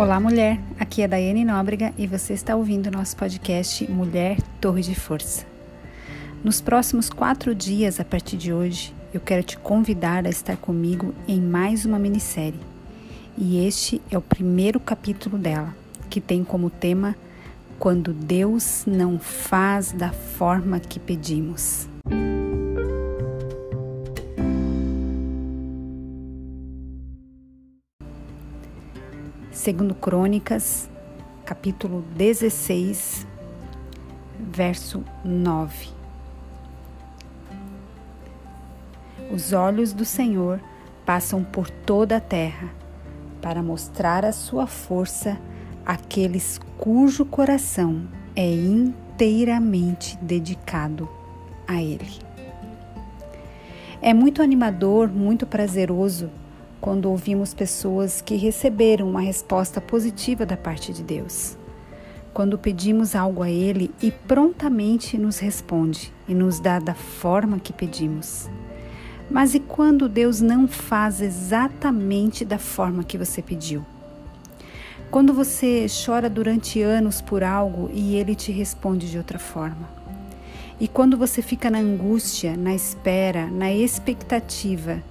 Olá, mulher. Aqui é Daiane Nóbrega e você está ouvindo nosso podcast Mulher Torre de Força. Nos próximos quatro dias, a partir de hoje, eu quero te convidar a estar comigo em mais uma minissérie. E este é o primeiro capítulo dela, que tem como tema Quando Deus não faz da forma que pedimos. Segundo Crônicas, capítulo 16, verso 9. Os olhos do Senhor passam por toda a terra para mostrar a sua força àqueles cujo coração é inteiramente dedicado a Ele. É muito animador, muito prazeroso quando ouvimos pessoas que receberam uma resposta positiva da parte de Deus. Quando pedimos algo a Ele e prontamente nos responde e nos dá da forma que pedimos. Mas e quando Deus não faz exatamente da forma que você pediu? Quando você chora durante anos por algo e Ele te responde de outra forma? E quando você fica na angústia, na espera, na expectativa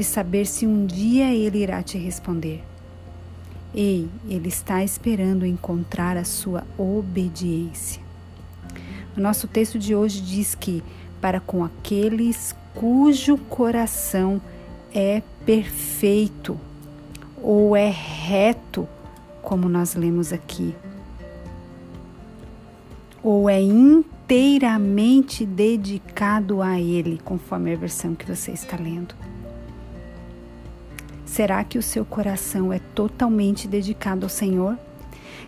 de saber se um dia ele irá te responder. Ei, ele está esperando encontrar a sua obediência. O nosso texto de hoje diz que para com aqueles cujo coração é perfeito ou é reto, como nós lemos aqui, ou é inteiramente dedicado a Ele, conforme a versão que você está lendo. Será que o seu coração é totalmente dedicado ao Senhor?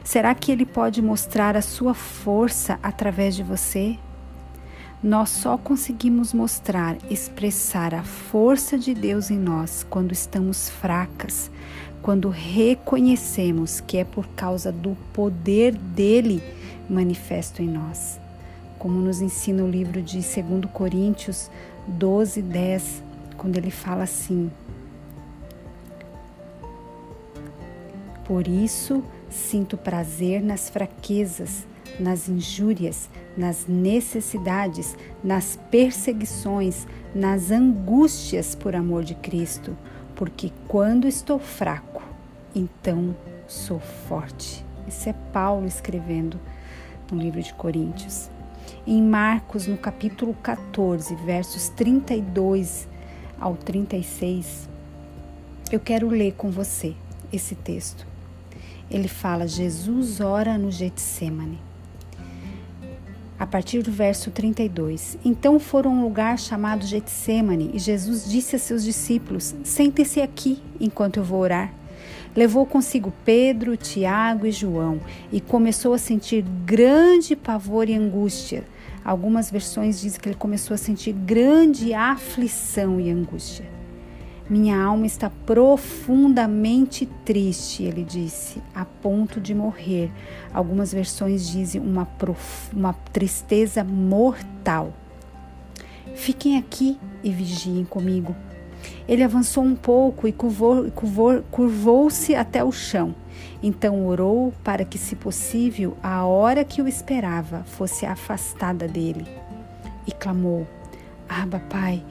Será que Ele pode mostrar a sua força através de você? Nós só conseguimos mostrar, expressar a força de Deus em nós quando estamos fracas, quando reconhecemos que é por causa do poder dele manifesto em nós. Como nos ensina o livro de 2 Coríntios 12, 10, quando ele fala assim: Por isso, sinto prazer nas fraquezas, nas injúrias, nas necessidades, nas perseguições, nas angústias por amor de Cristo, porque quando estou fraco, então sou forte. Isso é Paulo escrevendo no livro de Coríntios. Em Marcos, no capítulo 14, versos 32 ao 36, eu quero ler com você esse texto ele fala: Jesus ora no Getsemane. A partir do verso 32. Então foram a um lugar chamado Getsemane e Jesus disse a seus discípulos: Sentem-se aqui enquanto eu vou orar. Levou consigo Pedro, Tiago e João e começou a sentir grande pavor e angústia. Algumas versões dizem que ele começou a sentir grande aflição e angústia. Minha alma está profundamente triste, ele disse, a ponto de morrer. Algumas versões dizem uma, uma tristeza mortal. Fiquem aqui e vigiem comigo. Ele avançou um pouco e curvou-se até o chão. Então orou para que, se possível, a hora que o esperava fosse afastada dele. E clamou: Abba, Pai,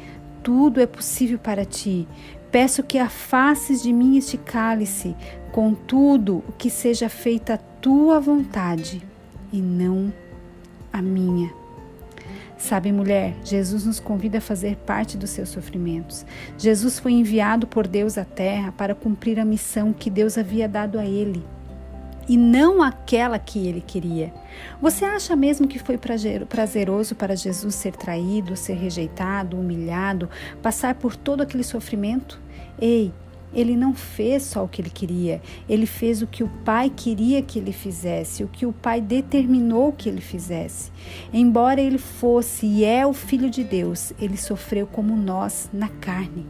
tudo é possível para ti. Peço que afastes de mim este cálice, contudo, que seja feita a tua vontade e não a minha. Sabe, mulher, Jesus nos convida a fazer parte dos seus sofrimentos. Jesus foi enviado por Deus à terra para cumprir a missão que Deus havia dado a ele e não aquela que ele queria. Você acha mesmo que foi prazeroso para Jesus ser traído, ser rejeitado, humilhado, passar por todo aquele sofrimento? Ei, ele não fez só o que ele queria, ele fez o que o Pai queria que ele fizesse, o que o Pai determinou que ele fizesse. Embora ele fosse e é o Filho de Deus, ele sofreu como nós na carne.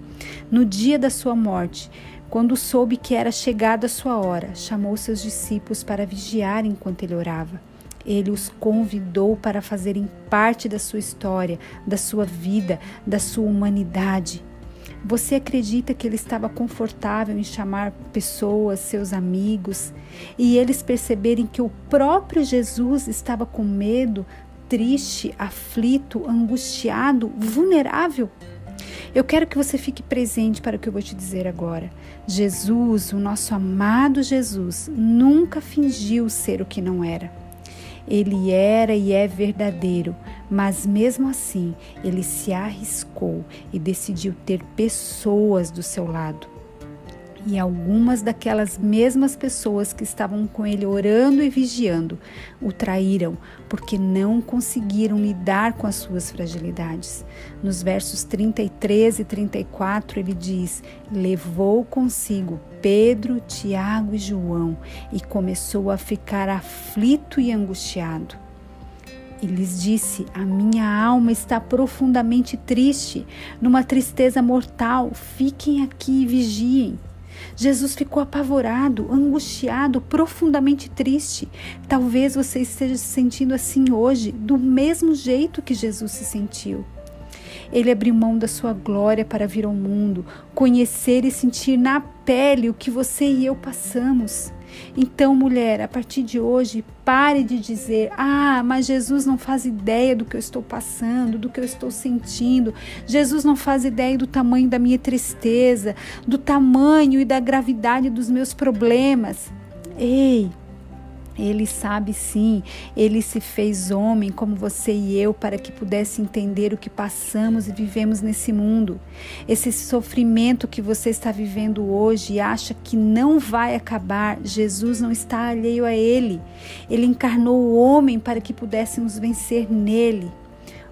No dia da sua morte, quando soube que era chegada a sua hora, chamou seus discípulos para vigiar enquanto ele orava. Ele os convidou para fazerem parte da sua história, da sua vida, da sua humanidade. Você acredita que ele estava confortável em chamar pessoas, seus amigos, e eles perceberem que o próprio Jesus estava com medo, triste, aflito, angustiado, vulnerável? Eu quero que você fique presente para o que eu vou te dizer agora. Jesus, o nosso amado Jesus, nunca fingiu ser o que não era. Ele era e é verdadeiro, mas mesmo assim ele se arriscou e decidiu ter pessoas do seu lado. E algumas daquelas mesmas pessoas que estavam com ele orando e vigiando o traíram, porque não conseguiram lidar com as suas fragilidades. Nos versos 33 e 34, ele diz: Levou consigo Pedro, Tiago e João e começou a ficar aflito e angustiado. E lhes disse: A minha alma está profundamente triste, numa tristeza mortal. Fiquem aqui e vigiem. Jesus ficou apavorado, angustiado, profundamente triste. Talvez você esteja se sentindo assim hoje, do mesmo jeito que Jesus se sentiu. Ele abriu mão da sua glória para vir ao mundo, conhecer e sentir na pele o que você e eu passamos. Então, mulher, a partir de hoje, pare de dizer: Ah, mas Jesus não faz ideia do que eu estou passando, do que eu estou sentindo. Jesus não faz ideia do tamanho da minha tristeza, do tamanho e da gravidade dos meus problemas. Ei, ele sabe sim, ele se fez homem como você e eu para que pudesse entender o que passamos e vivemos nesse mundo. Esse sofrimento que você está vivendo hoje e acha que não vai acabar, Jesus não está alheio a ele. Ele encarnou o homem para que pudéssemos vencer nele.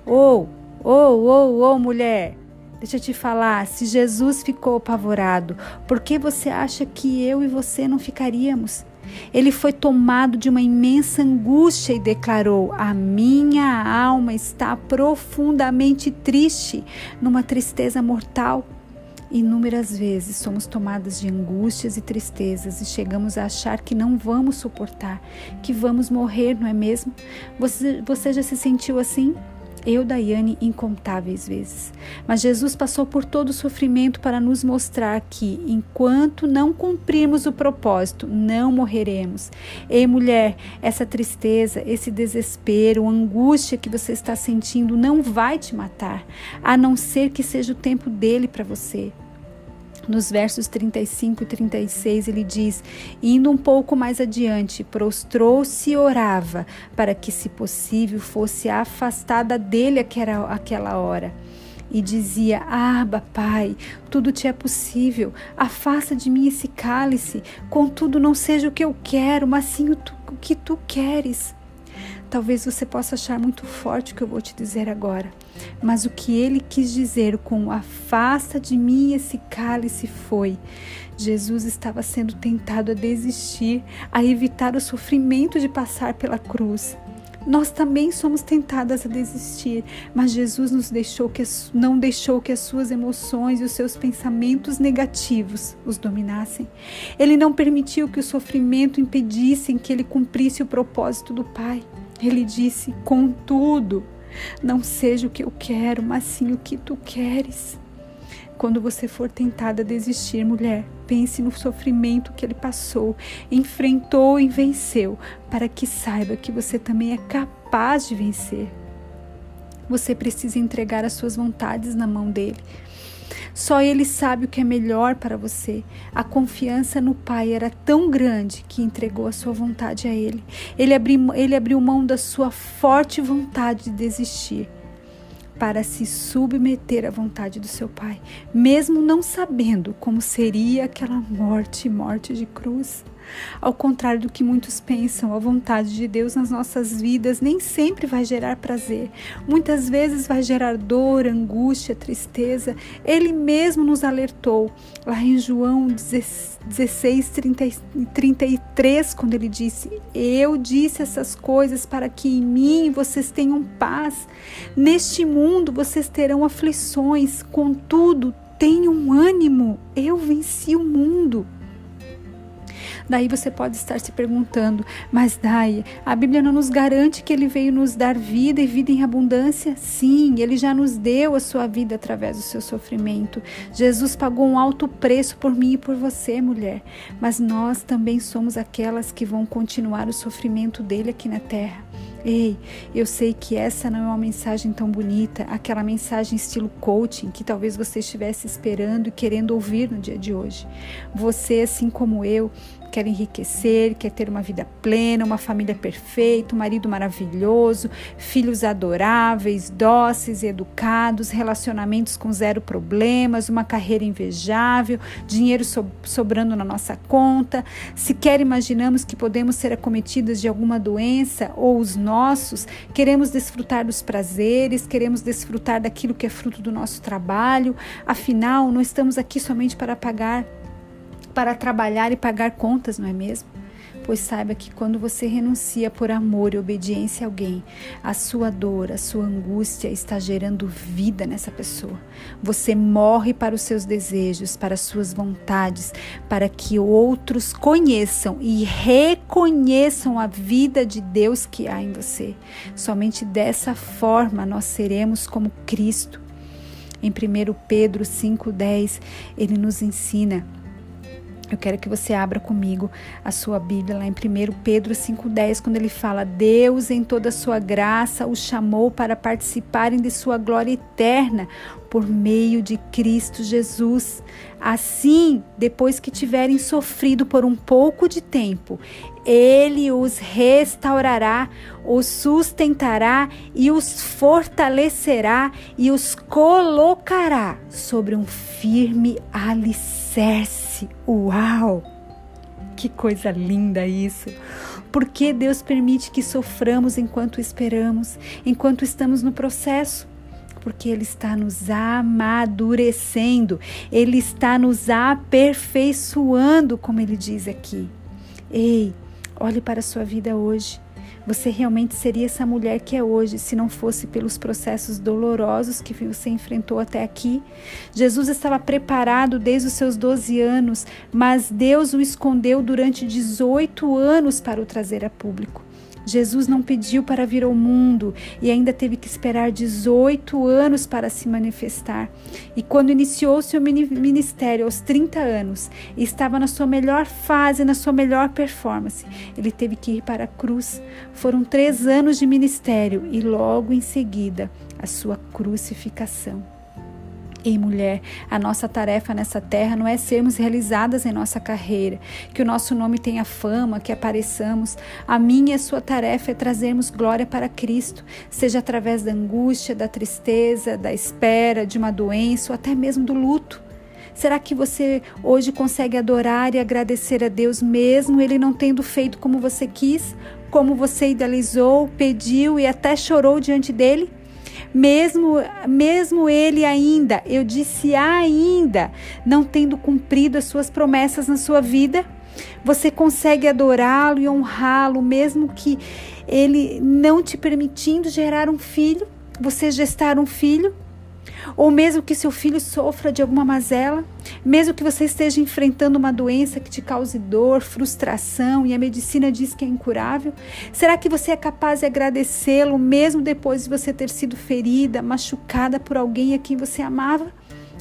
Ou, ou, ou, ou, mulher, Deixa eu te falar, se Jesus ficou apavorado, por que você acha que eu e você não ficaríamos? Ele foi tomado de uma imensa angústia e declarou: A minha alma está profundamente triste, numa tristeza mortal. Inúmeras vezes somos tomadas de angústias e tristezas e chegamos a achar que não vamos suportar, que vamos morrer, não é mesmo? Você, você já se sentiu assim? Eu, Daiane, incontáveis vezes. Mas Jesus passou por todo o sofrimento para nos mostrar que, enquanto não cumprirmos o propósito, não morreremos. Ei, mulher, essa tristeza, esse desespero, angústia que você está sentindo não vai te matar, a não ser que seja o tempo dele para você. Nos versos 35 e 36, ele diz: Indo um pouco mais adiante, prostrou-se e orava, para que, se possível, fosse afastada dele aquela hora. E dizia: Aba, Pai, tudo te é possível, afasta de mim esse cálice, contudo, não seja o que eu quero, mas sim o, tu, o que tu queres. Talvez você possa achar muito forte o que eu vou te dizer agora, mas o que ele quis dizer com afasta de mim esse cálice foi: Jesus estava sendo tentado a desistir, a evitar o sofrimento de passar pela cruz. Nós também somos tentadas a desistir, mas Jesus nos deixou que não deixou que as suas emoções e os seus pensamentos negativos os dominassem. Ele não permitiu que o sofrimento impedissem que ele cumprisse o propósito do Pai. Ele disse: Contudo, não seja o que eu quero, mas sim o que tu queres. Quando você for tentada a desistir, mulher, pense no sofrimento que ele passou, enfrentou e venceu, para que saiba que você também é capaz de vencer. Você precisa entregar as suas vontades na mão dele. Só Ele sabe o que é melhor para você. A confiança no Pai era tão grande que entregou a sua vontade a Ele. Ele abriu, ele abriu mão da sua forte vontade de desistir para se submeter à vontade do seu Pai, mesmo não sabendo como seria aquela morte morte de cruz. Ao contrário do que muitos pensam, a vontade de Deus nas nossas vidas nem sempre vai gerar prazer. Muitas vezes vai gerar dor, angústia, tristeza. Ele mesmo nos alertou lá em João 16, 30, 33, quando ele disse: Eu disse essas coisas para que em mim vocês tenham paz. Neste mundo vocês terão aflições, contudo, tenham ânimo. Eu venci o mundo. Daí você pode estar se perguntando, mas Dai, a Bíblia não nos garante que ele veio nos dar vida e vida em abundância? Sim, ele já nos deu a sua vida através do seu sofrimento. Jesus pagou um alto preço por mim e por você, mulher. Mas nós também somos aquelas que vão continuar o sofrimento dele aqui na terra. Ei, eu sei que essa não é uma mensagem tão bonita, aquela mensagem estilo coaching que talvez você estivesse esperando e querendo ouvir no dia de hoje. Você, assim como eu, quer enriquecer, quer ter uma vida plena, uma família perfeita, um marido maravilhoso, filhos adoráveis, dóceis e educados, relacionamentos com zero problemas, uma carreira invejável, dinheiro sobrando na nossa conta. Sequer imaginamos que podemos ser acometidas de alguma doença ou os nossos, queremos desfrutar dos prazeres, queremos desfrutar daquilo que é fruto do nosso trabalho. Afinal, não estamos aqui somente para pagar para trabalhar e pagar contas, não é mesmo? Pois saiba que quando você renuncia por amor e obediência a alguém, a sua dor, a sua angústia está gerando vida nessa pessoa. Você morre para os seus desejos, para as suas vontades, para que outros conheçam e reconheçam a vida de Deus que há em você. Somente dessa forma nós seremos como Cristo. Em 1 Pedro 5,10, ele nos ensina eu quero que você abra comigo a sua Bíblia lá em 1 Pedro 5,10, quando ele fala: Deus, em toda a sua graça, os chamou para participarem de sua glória eterna por meio de Cristo Jesus. Assim, depois que tiverem sofrido por um pouco de tempo, ele os restaurará, os sustentará e os fortalecerá e os colocará sobre um firme alicerce Uau! Que coisa linda isso! Porque Deus permite que soframos enquanto esperamos, enquanto estamos no processo? Porque Ele está nos amadurecendo, Ele está nos aperfeiçoando, como Ele diz aqui. Ei, olhe para a sua vida hoje. Você realmente seria essa mulher que é hoje se não fosse pelos processos dolorosos que você enfrentou até aqui? Jesus estava preparado desde os seus 12 anos, mas Deus o escondeu durante 18 anos para o trazer a público. Jesus não pediu para vir ao mundo e ainda teve que esperar 18 anos para se manifestar. E quando iniciou seu ministério aos 30 anos, e estava na sua melhor fase, na sua melhor performance, ele teve que ir para a cruz. Foram três anos de ministério e logo em seguida a sua crucificação. Ei, mulher, a nossa tarefa nessa terra não é sermos realizadas em nossa carreira, que o nosso nome tenha fama, que apareçamos. A minha e a sua tarefa é trazermos glória para Cristo, seja através da angústia, da tristeza, da espera, de uma doença ou até mesmo do luto. Será que você hoje consegue adorar e agradecer a Deus mesmo ele não tendo feito como você quis, como você idealizou, pediu e até chorou diante dele? Mesmo, mesmo ele ainda, eu disse ainda, não tendo cumprido as suas promessas na sua vida, você consegue adorá-lo e honrá-lo, mesmo que ele não te permitindo gerar um filho, você gestar um filho? Ou mesmo que seu filho sofra de alguma mazela, mesmo que você esteja enfrentando uma doença que te cause dor, frustração e a medicina diz que é incurável, será que você é capaz de agradecê-lo mesmo depois de você ter sido ferida, machucada por alguém a quem você amava?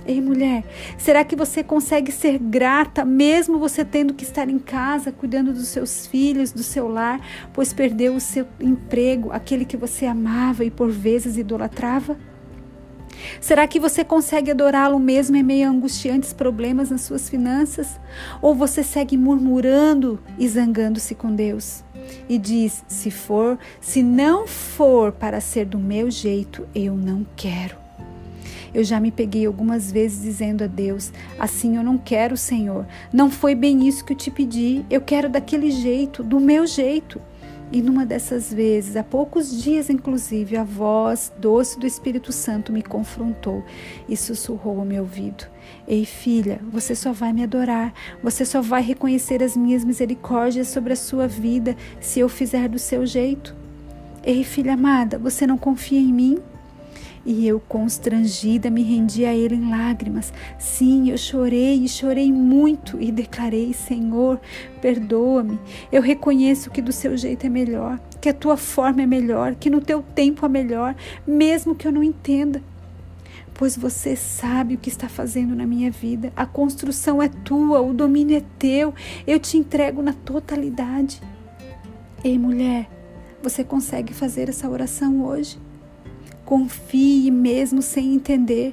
Ei, mulher, será que você consegue ser grata mesmo você tendo que estar em casa cuidando dos seus filhos, do seu lar, pois perdeu o seu emprego, aquele que você amava e por vezes idolatrava? Será que você consegue adorá-lo mesmo em meio a angustiantes problemas nas suas finanças? Ou você segue murmurando e zangando-se com Deus? E diz: se for, se não for para ser do meu jeito, eu não quero. Eu já me peguei algumas vezes dizendo a Deus: assim eu não quero, Senhor. Não foi bem isso que eu te pedi. Eu quero daquele jeito, do meu jeito. E numa dessas vezes, há poucos dias inclusive, a voz doce do Espírito Santo me confrontou e sussurrou ao meu ouvido: Ei, filha, você só vai me adorar, você só vai reconhecer as minhas misericórdias sobre a sua vida se eu fizer do seu jeito. Ei, filha amada, você não confia em mim? E eu, constrangida, me rendi a Ele em lágrimas. Sim, eu chorei e chorei muito e declarei: Senhor, perdoa-me. Eu reconheço que do seu jeito é melhor, que a tua forma é melhor, que no teu tempo é melhor, mesmo que eu não entenda pois você sabe o que está fazendo na minha vida. A construção é tua, o domínio é teu. Eu te entrego na totalidade. Ei, mulher, você consegue fazer essa oração hoje? Confie mesmo sem entender.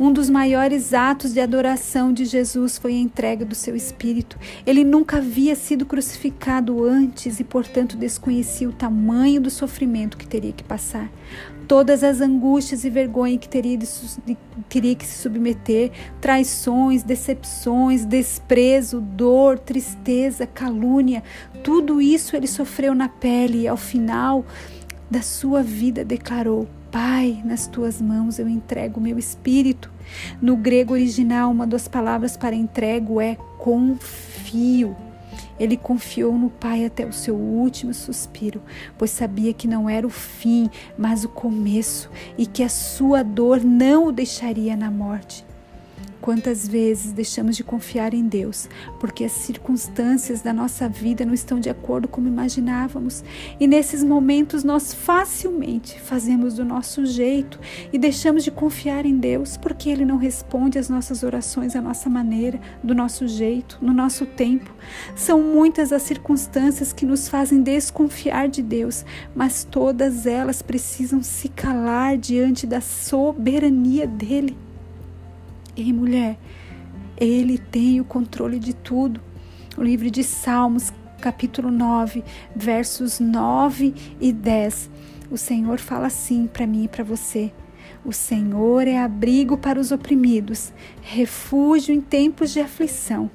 Um dos maiores atos de adoração de Jesus foi a entrega do seu espírito. Ele nunca havia sido crucificado antes e, portanto, desconhecia o tamanho do sofrimento que teria que passar. Todas as angústias e vergonha que teria, de, teria que se submeter, traições, decepções, desprezo, dor, tristeza, calúnia, tudo isso ele sofreu na pele e ao final da sua vida declarou: Pai, nas tuas mãos eu entrego o meu espírito. No grego original, uma das palavras para entrego é confio. Ele confiou no Pai até o seu último suspiro, pois sabia que não era o fim, mas o começo, e que a sua dor não o deixaria na morte. Quantas vezes deixamos de confiar em Deus porque as circunstâncias da nossa vida não estão de acordo como imaginávamos, e nesses momentos nós facilmente fazemos do nosso jeito e deixamos de confiar em Deus porque Ele não responde às nossas orações à nossa maneira, do nosso jeito, no nosso tempo. São muitas as circunstâncias que nos fazem desconfiar de Deus, mas todas elas precisam se calar diante da soberania dEle. Ei, mulher, Ele tem o controle de tudo. O livro de Salmos, capítulo 9, versos 9 e 10. O Senhor fala assim para mim e para você. O Senhor é abrigo para os oprimidos, refúgio em tempos de aflição.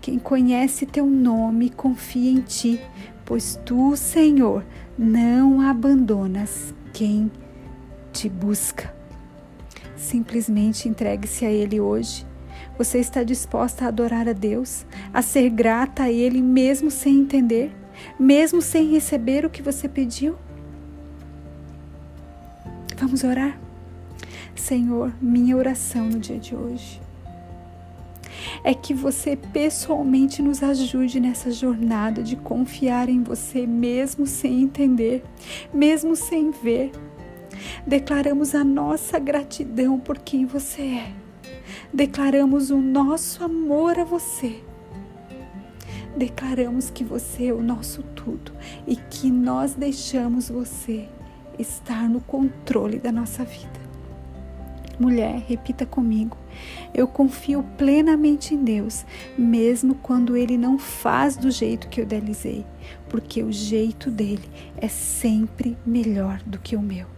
Quem conhece teu nome confia em ti, pois tu, Senhor, não abandonas quem te busca. Simplesmente entregue-se a Ele hoje. Você está disposta a adorar a Deus, a ser grata a Ele mesmo sem entender, mesmo sem receber o que você pediu? Vamos orar? Senhor, minha oração no dia de hoje é que você pessoalmente nos ajude nessa jornada de confiar em você mesmo sem entender, mesmo sem ver Declaramos a nossa gratidão por quem você é. Declaramos o nosso amor a você. Declaramos que você é o nosso tudo e que nós deixamos você estar no controle da nossa vida. Mulher, repita comigo. Eu confio plenamente em Deus, mesmo quando Ele não faz do jeito que eu idealizei, porque o jeito dele é sempre melhor do que o meu.